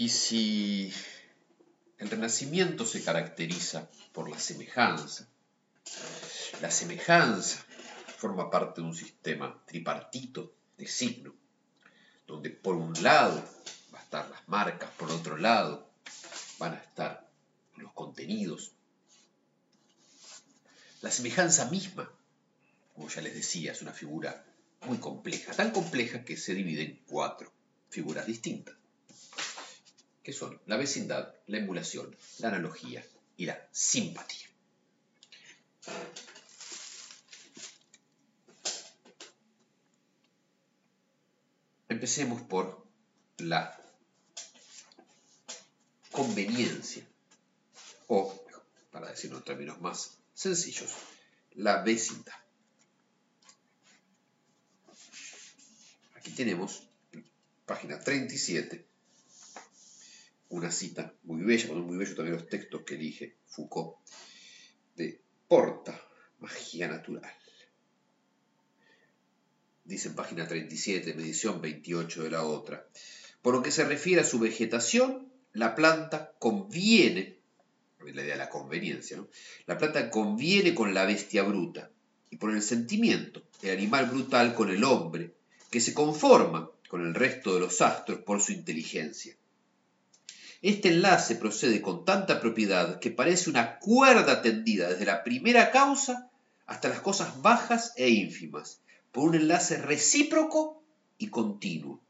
Y si el renacimiento se caracteriza por la semejanza, la semejanza forma parte de un sistema tripartito de signo, donde por un lado va a estar las marcas, por otro lado van a estar los contenidos. La semejanza misma, como ya les decía, es una figura muy compleja, tan compleja que se divide en cuatro figuras distintas que son la vecindad, la emulación, la analogía y la simpatía. Empecemos por la conveniencia, o, para decirlo en términos más sencillos, la vecindad. Aquí tenemos página 37 una cita muy bella, son muy bellos también los textos que elige Foucault, de Porta, magia natural. Dice en página 37, medición 28 de la otra. Por lo que se refiere a su vegetación, la planta conviene, la idea de la conveniencia, ¿no? la planta conviene con la bestia bruta, y por el sentimiento, el animal brutal con el hombre, que se conforma con el resto de los astros por su inteligencia. Este enlace procede con tanta propiedad que parece una cuerda tendida desde la primera causa hasta las cosas bajas e ínfimas, por un enlace recíproco y continuo,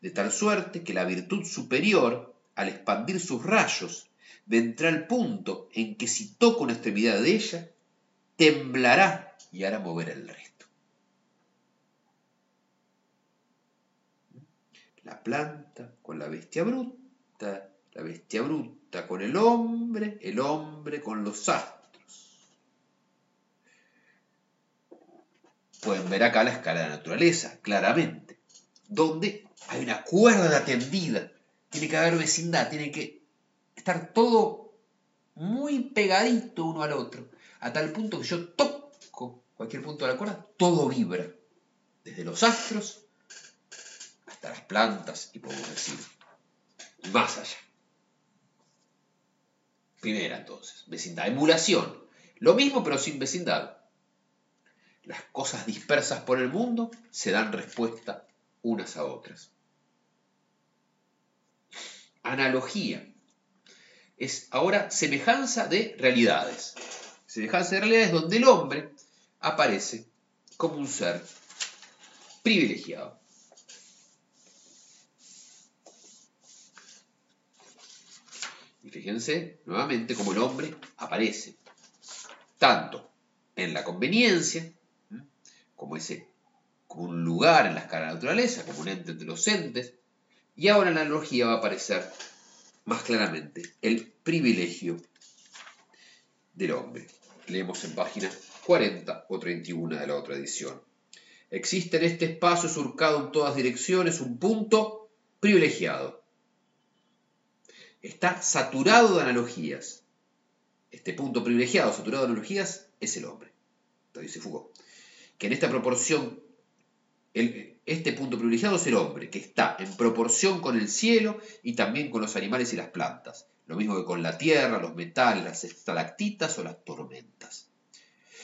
de tal suerte que la virtud superior, al expandir sus rayos, vendrá al punto en que si toca una extremidad de ella, temblará y hará mover el resto. La planta con la bestia bruta la bestia bruta con el hombre, el hombre con los astros. Pueden ver acá la escala de la naturaleza, claramente, donde hay una cuerda tendida, tiene que haber vecindad, tiene que estar todo muy pegadito uno al otro, a tal punto que yo toco cualquier punto de la cuerda, todo vibra, desde los astros hasta las plantas y podemos decir más allá. Primera entonces, vecindad. Emulación. Lo mismo pero sin vecindad. Las cosas dispersas por el mundo se dan respuesta unas a otras. Analogía. Es ahora semejanza de realidades. Semejanza de realidades donde el hombre aparece como un ser privilegiado. Fíjense nuevamente cómo el hombre aparece, tanto en la conveniencia, como, ese, un lugar en la escala de la naturaleza, como un ente entre los entes, y ahora en la analogía va a aparecer más claramente el privilegio del hombre. Leemos en página 40 o 31 de la otra edición. Existe en este espacio surcado en todas direcciones un punto privilegiado, está saturado de analogías. Este punto privilegiado, saturado de analogías, es el hombre. Lo dice Foucault. Que en esta proporción, este punto privilegiado es el hombre, que está en proporción con el cielo y también con los animales y las plantas. Lo mismo que con la tierra, los metales, las estalactitas o las tormentas.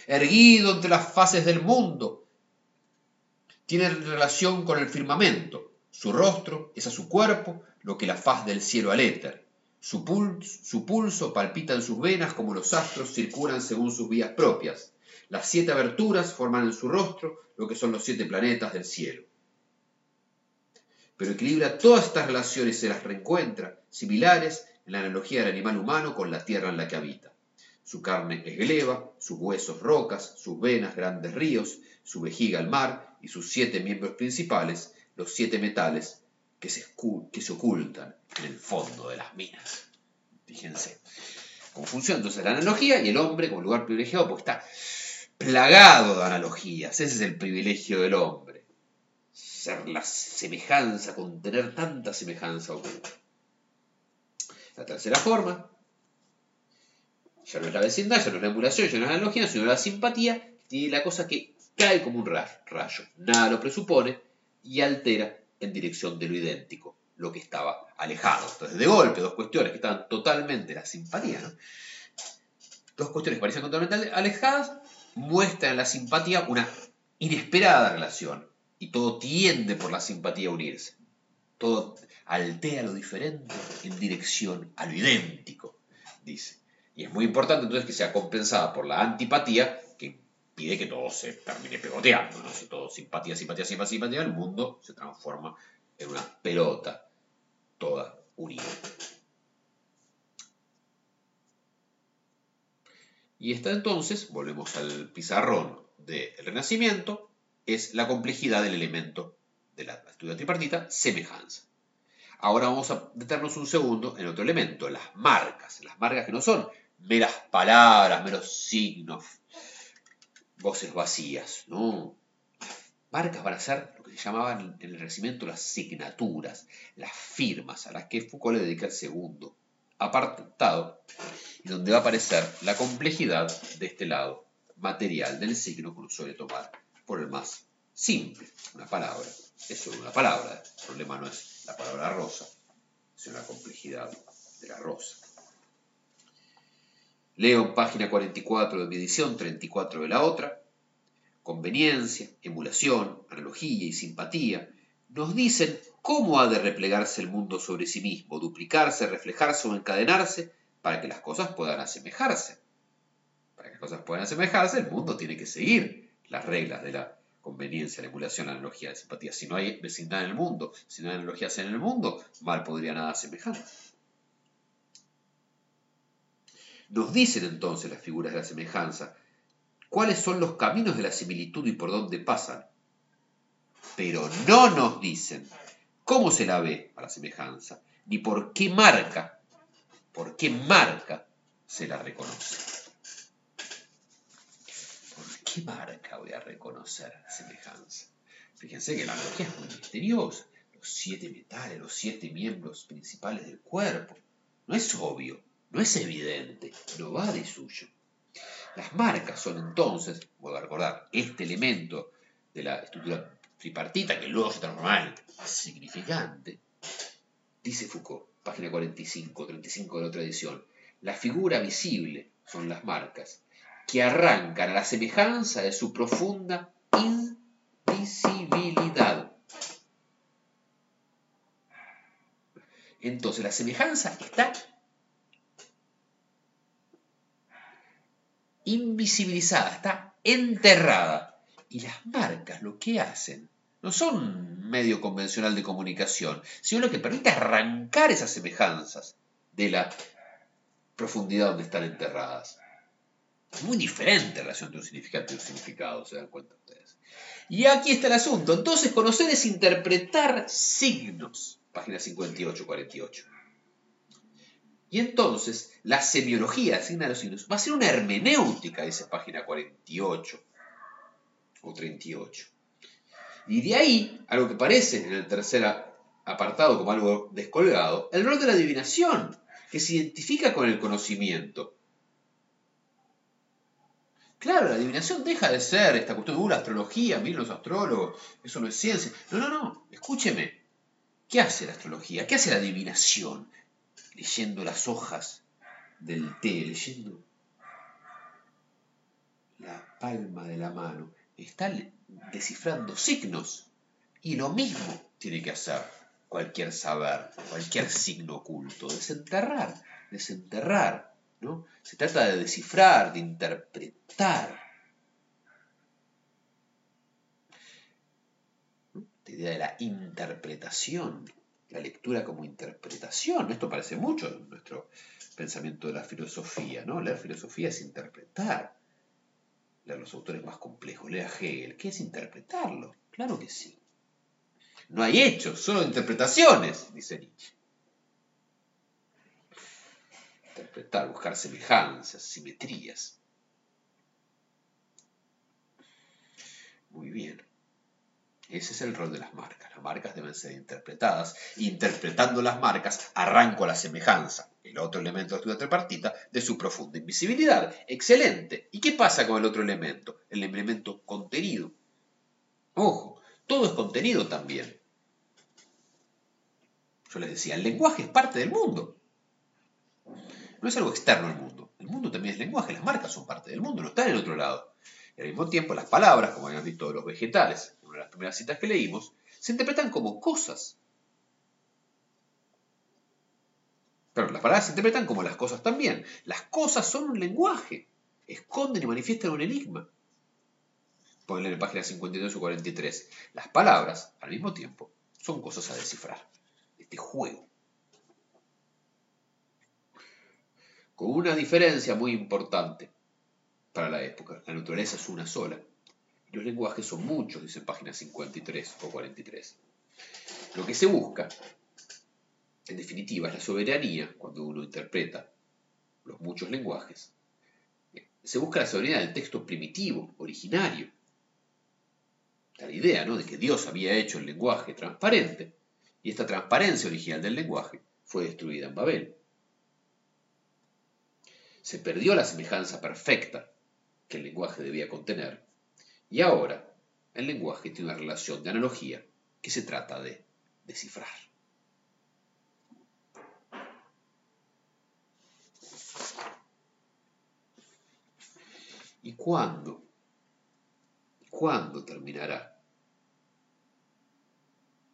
Erguido entre las fases del mundo, tiene relación con el firmamento. Su rostro es a su cuerpo lo que la faz del cielo al éter. Su pulso, palpita en sus venas como los astros circulan según sus vías propias. Las siete aberturas forman en su rostro lo que son los siete planetas del cielo. Pero equilibra todas estas relaciones y se las reencuentra, similares en la analogía del animal humano con la tierra en la que habita. Su carne es gleba, sus huesos rocas, sus venas grandes ríos, su vejiga el mar y sus siete miembros principales, los siete metales que se, que se ocultan en el fondo de las minas. Fíjense. Confusión entonces la analogía y el hombre como lugar privilegiado porque está plagado de analogías. Ese es el privilegio del hombre. Ser la semejanza, contener tanta semejanza oculta. La tercera forma, ya no es la vecindad, ya no es la emulación, ya no es la analogía, sino la simpatía, tiene la cosa que cae como un rayo. Nada lo presupone y altera en dirección de lo idéntico. lo que estaba alejado. Entonces, de golpe, dos cuestiones que estaban totalmente, la simpatía, ¿no? Dos cuestiones que parecían totalmente alejadas, muestran en la simpatía una inesperada relación. Y todo tiende por la simpatía a unirse. Todo altea lo diferente en dirección a lo idéntico, dice. Y es muy importante entonces que sea compensada por la antipatía, pide que todo se termine pegoteando. ¿no? Si todo simpatía, simpatía, simpatía, simpatía, el mundo se transforma en una pelota toda unida. Y esta entonces, volvemos al pizarrón del Renacimiento, es la complejidad del elemento de la estudia tripartita, semejanza. Ahora vamos a detenernos un segundo en otro elemento, las marcas. Las marcas que no son meras palabras, meros signos, voces vacías, ¿no? Marcas van a ser lo que se llamaban en el Renacimiento las signaturas, las firmas, a las que Foucault le dedica el segundo apartado, donde va a aparecer la complejidad de este lado material del signo que uno suele tomar por el más simple, una palabra. Es solo una palabra, el problema no es la palabra rosa, sino la complejidad de la rosa. Leo página 44 de mi edición, 34 de la otra. Conveniencia, emulación, analogía y simpatía nos dicen cómo ha de replegarse el mundo sobre sí mismo, duplicarse, reflejarse o encadenarse para que las cosas puedan asemejarse. Para que las cosas puedan asemejarse, el mundo tiene que seguir las reglas de la conveniencia, la emulación, la analogía, la simpatía. Si no hay vecindad en el mundo, si no hay analogías en el mundo, mal podría nada asemejar. Nos dicen entonces las figuras de la semejanza cuáles son los caminos de la similitud y por dónde pasan. Pero no nos dicen cómo se la ve a la semejanza, ni por qué marca, por qué marca se la reconoce. ¿Por qué marca voy a reconocer semejanza? Fíjense que la analogía es muy misteriosa. Los siete metales, los siete miembros principales del cuerpo. No es obvio, no es evidente, no va de suyo. Las marcas son entonces, vuelvo a recordar, este elemento de la estructura tripartita que luego se transforma en significante. Dice Foucault, página 45, 35 de la otra edición, la figura visible son las marcas que arrancan a la semejanza de su profunda invisibilidad. Entonces la semejanza está invisibilizada, está enterrada. Y las marcas lo que hacen no son medio convencional de comunicación, sino lo que permite arrancar esas semejanzas de la profundidad donde están enterradas. Es muy diferente la relación de un significante y un significado, se dan cuenta ustedes. Y aquí está el asunto. Entonces, conocer es interpretar signos. Página 58-48. Y entonces, la semiología asigna los signos va a ser una hermenéutica, dice página 48 o 38. Y de ahí, algo que parece en el tercer apartado como algo descolgado, el rol de la adivinación, que se identifica con el conocimiento. Claro, la adivinación deja de ser esta cuestión de uh, la astrología, miren los astrólogos, eso no es ciencia. No, no, no, escúcheme. ¿Qué hace la astrología? ¿Qué hace la adivinación? Leyendo las hojas del té, leyendo la palma de la mano, está descifrando signos. Y lo mismo tiene que hacer cualquier saber, cualquier signo oculto, desenterrar, desenterrar. ¿no? Se trata de descifrar, de interpretar. La idea de la interpretación la lectura como interpretación. Esto parece mucho en nuestro pensamiento de la filosofía, ¿no? Leer filosofía es interpretar. Leer los autores más complejos, leer a Hegel, ¿qué es interpretarlo? Claro que sí. No hay hechos, solo interpretaciones, dice Nietzsche. Interpretar, buscar semejanzas, simetrías. Muy bien. Ese es el rol de las marcas. Las marcas deben ser interpretadas. Interpretando las marcas, arranco la semejanza, el otro elemento de la estudia tripartita, de su profunda invisibilidad. Excelente. ¿Y qué pasa con el otro elemento? El elemento contenido. Ojo, todo es contenido también. Yo les decía, el lenguaje es parte del mundo. No es algo externo al mundo. El mundo también es lenguaje, las marcas son parte del mundo, no están en otro lado. Y al mismo tiempo, las palabras, como habíamos visto los vegetales, de las primeras citas que leímos, se interpretan como cosas. Pero las palabras se interpretan como las cosas también. Las cosas son un lenguaje, esconden y manifiestan un enigma. Ponle en página 52 o 43. Las palabras, al mismo tiempo, son cosas a descifrar. Este juego. Con una diferencia muy importante para la época. La naturaleza es una sola. Los lenguajes son muchos, dice página 53 o 43. Lo que se busca, en definitiva, es la soberanía cuando uno interpreta los muchos lenguajes. Se busca la soberanía del texto primitivo, originario, la idea ¿no? de que Dios había hecho el lenguaje transparente, y esta transparencia original del lenguaje fue destruida en Babel. Se perdió la semejanza perfecta que el lenguaje debía contener, y ahora el lenguaje tiene una relación de analogía que se trata de descifrar. ¿Y cuándo? ¿Cuándo terminará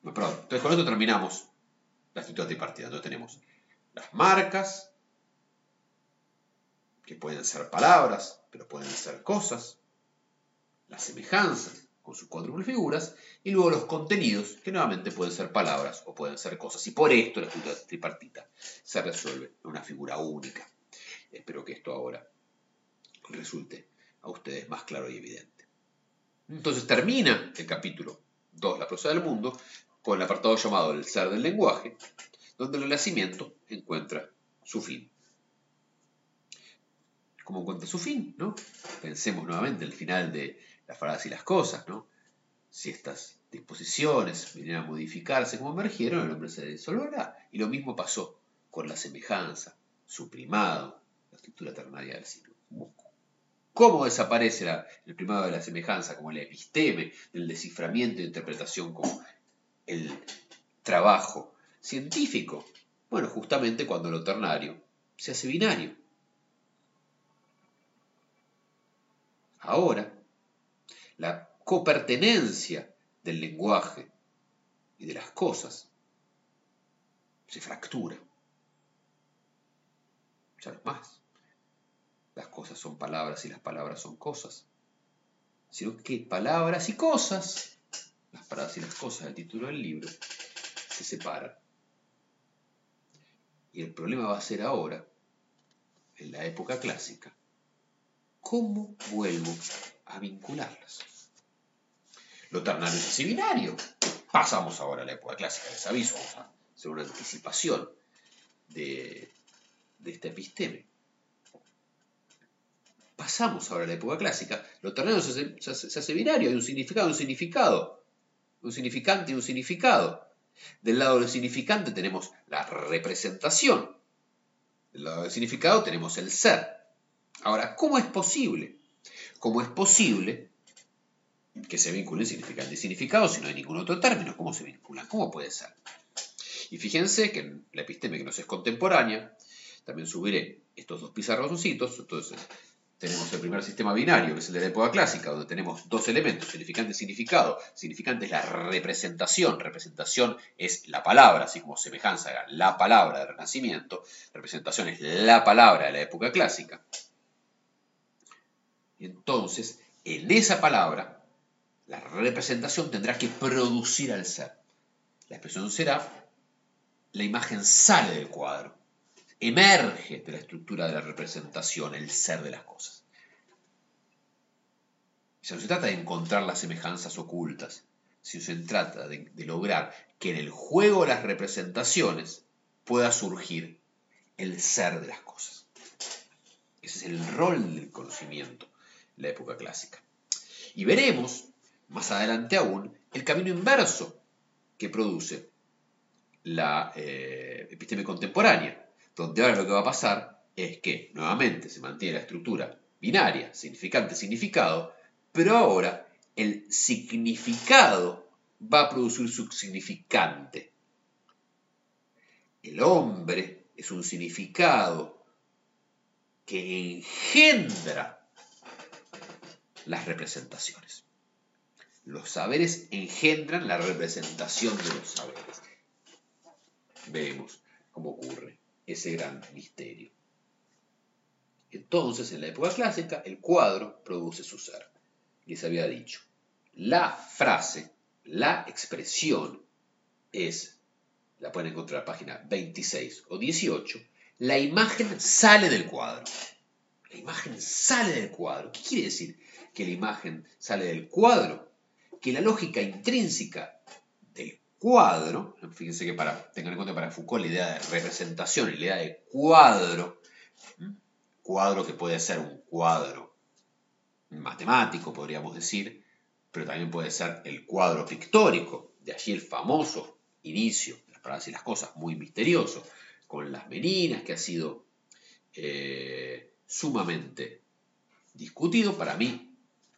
entonces con esto terminamos la estructura tripartita. Entonces tenemos las marcas, que pueden ser palabras, pero pueden ser cosas, las semejanzas con sus cuádruples figuras, y luego los contenidos, que nuevamente pueden ser palabras o pueden ser cosas. Y por esto la tripartita se resuelve en una figura única. Espero que esto ahora resulte a ustedes más claro y evidente. Entonces termina el capítulo 2, la prosa del mundo, con el apartado llamado El ser del lenguaje, donde el nacimiento encuentra su fin. ¿Cómo encuentra su fin? ¿no? Pensemos nuevamente el final de las frases y las cosas, ¿no? Si estas disposiciones vinieran a modificarse como emergieron, el hombre se disolverá. Y lo mismo pasó con la semejanza, su primado, la estructura ternaria del siglo. ¿Cómo desaparece el primado de la semejanza como el episteme del desciframiento e interpretación como el trabajo científico? Bueno, justamente cuando lo ternario se hace binario. Ahora, la copertenencia del lenguaje y de las cosas se fractura. Ya no es más. Las cosas son palabras y las palabras son cosas. Sino que palabras y cosas las palabras y las cosas del título del libro, se separan. Y el problema va a ser ahora, en la época clásica, cómo vuelvo a vincularlas. Lo ternario es así binario. Pasamos ahora a la época clásica, les aviso, hacer una anticipación de, este episteme. Pasamos ahora a la época clásica, lo ternario se se hace binario, hay un significado, un significado un significante y un significado. Del lado del significante tenemos la representación. Del lado del significado tenemos el ser. Ahora, ¿cómo es posible? ¿Cómo es posible que se vinculen significante y significado si no hay ningún otro término? ¿Cómo se vinculan? ¿Cómo puede ser? Y fíjense que en la episteme que nos es contemporánea, también subiré estos dos pizarroncitos, entonces tenemos el primer sistema binario, que es el de la época clásica, donde tenemos dos elementos, significante y significado. Significante es la representación, representación es la palabra, así como semejanza la palabra del Renacimiento, representación es la palabra de la época clásica. Entonces, en esa palabra, la representación tendrá que producir al ser. La expresión será, la imagen sale del cuadro emerge de la estructura de la representación, el ser de las cosas. Ya no se trata de encontrar las semejanzas ocultas, sino se trata de, lograr que en el juego de las representaciones pueda surgir el ser de las cosas. Ese es el rol del conocimiento en la época clásica. Y veremos, más adelante aún, el camino inverso que produce la eh, episteme contemporánea, donde ahora lo que va a pasar es que nuevamente se mantiene la estructura binaria, significante-significado, pero ahora el significado va a producir su significante. el hombre es un significado que engendra las representaciones. Los saberes engendran la representación de los saberes. Vemos cómo ocurre ese gran misterio. Entonces, en la época clásica, el cuadro produce su ser. Les había dicho, la frase, la expresión es, la pueden encontrar en la página 26 o 18, la imagen sale del cuadro. La imagen sale del cuadro. ¿Qué quiere decir que la imagen sale del cuadro? Que la lógica intrínseca del cuadro, fíjense que para, tengan en cuenta para Foucault la idea de representación, la idea de cuadro, cuadro que puede ser un cuadro matemático, podríamos decir, pero también puede ser el cuadro pictórico, de allí el famoso inicio, para decir las cosas, muy misterioso, con las meninas, que ha sido eh, sumamente discutido. Para mí,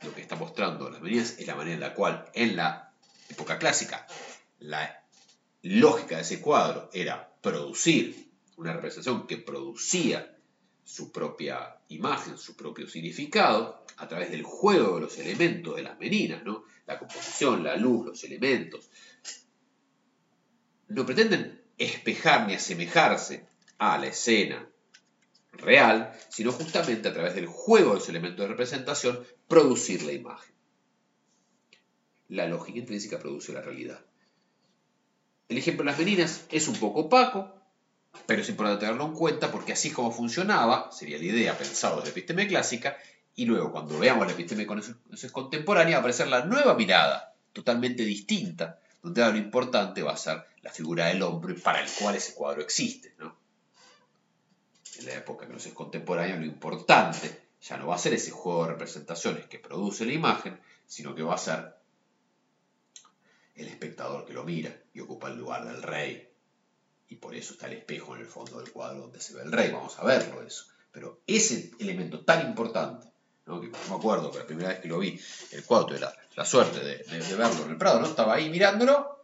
lo que está mostrando las meninas es la manera en la cual en la época clásica la lógica de ese cuadro era producir una representación que producía su propia imagen, su propio significado, a través del juego de los elementos de las meninas, ¿no? la composición, la luz, los elementos. No pretenden espejar ni asemejarse a la escena real, sino justamente a través del juego de los elementos de representación, producir la imagen. La lógica intrínseca produce la realidad. El ejemplo de las meninas es un poco opaco, pero es importante tenerlo en cuenta porque así como funcionaba, sería la idea pensada desde la episteme clásica, y luego cuando veamos la episteme contemporánea va a aparecer la nueva mirada, totalmente distinta, donde lo importante va a ser la figura del hombre para el cual ese cuadro existe. En la época que es contemporánea, lo importante ya no va a ser ese juego de representaciones que produce la imagen, sino que va a ser el espectador que lo mira y ocupa el lugar del rey, y por eso está el espejo en el fondo del cuadro donde se ve el rey, vamos a verlo eso. Pero ese elemento tan importante, ¿no? me acuerdo que la primera vez que lo vi, el cuadro, tuve la, suerte de, verlo en el Prado, ¿no? estaba ahí mirándolo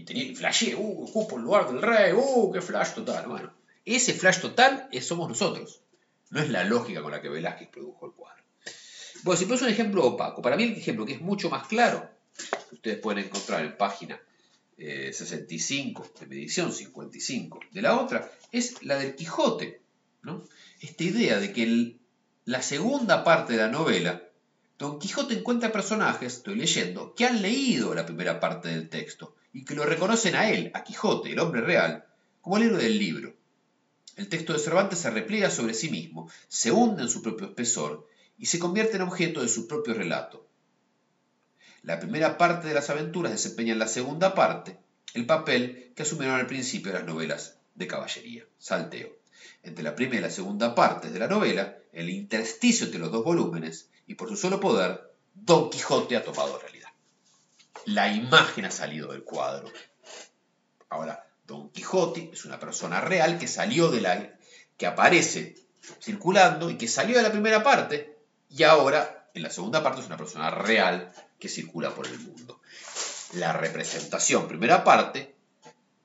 y tenía flashé, uh, ocupo el lugar del rey, uh, qué flash total. Bueno, ese flash total somos nosotros, no es la lógica con la que Velázquez produjo el cuadro. Bueno, si pongo un ejemplo opaco, para mí el ejemplo que es mucho más claro, que ustedes pueden encontrar en página 65 eh, de medición 55 de la otra, es la del Quijote. ¿no? Esta idea de que la segunda parte de la novela, Don Quijote encuentra personajes, estoy leyendo, que han leído la primera parte del texto y que lo reconocen a él, a Quijote, el hombre real, como el héroe del libro. El texto de Cervantes se repliega sobre sí mismo, se hunde en su propio espesor y se convierte en objeto de su propio relato. La primera parte de las aventuras desempeña en la segunda parte el papel que asumieron al principio las novelas de caballería, salteo. Entre la primera y la segunda parte de la novela, el intersticio entre los dos volúmenes, y por su solo poder, Don Quijote ha tomado realidad. La imagen ha salido del cuadro. Ahora, Don Quijote es una persona real que salió de la. que aparece circulando y que salió de la primera parte, y ahora, en la segunda parte, es una persona real que circula por el mundo. La representación, primera parte,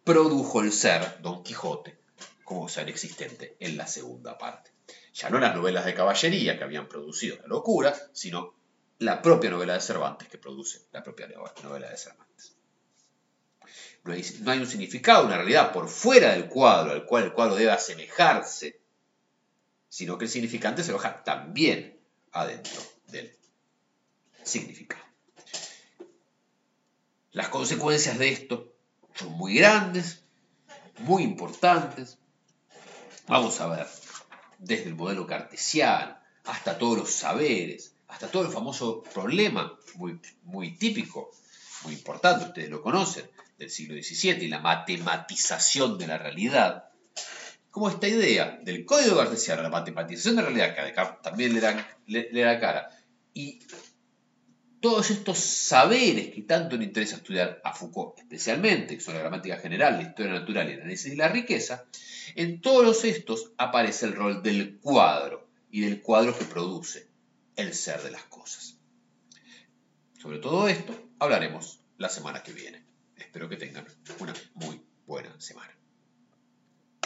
produjo el ser Don Quijote como ser existente en la segunda parte. Ya no las novelas de caballería que habían producido la locura, sino la propia novela de Cervantes que produce la propia novela de Cervantes. No hay, no hay un significado, una realidad por fuera del cuadro al cual el cuadro debe asemejarse, sino que el significante se aloja también adentro del significado. Las consecuencias de esto son muy grandes, muy importantes. Vamos a ver, desde el modelo cartesiano hasta todos los saberes, hasta todo el famoso problema muy, muy típico, muy importante, ustedes lo conocen, del siglo XVII y la matematización de la realidad, como esta idea del código cartesiano, la matematización de la realidad, que a Descartes también le da, le da cara, y todos estos saberes que tanto le interesa estudiar a Foucault, especialmente, que son la gramática general, la historia natural el análisis de la riqueza, en todos estos aparece el rol del cuadro y del cuadro que produce el ser de las cosas. Sobre todo esto hablaremos la semana que viene. Espero que tengan una muy buena semana.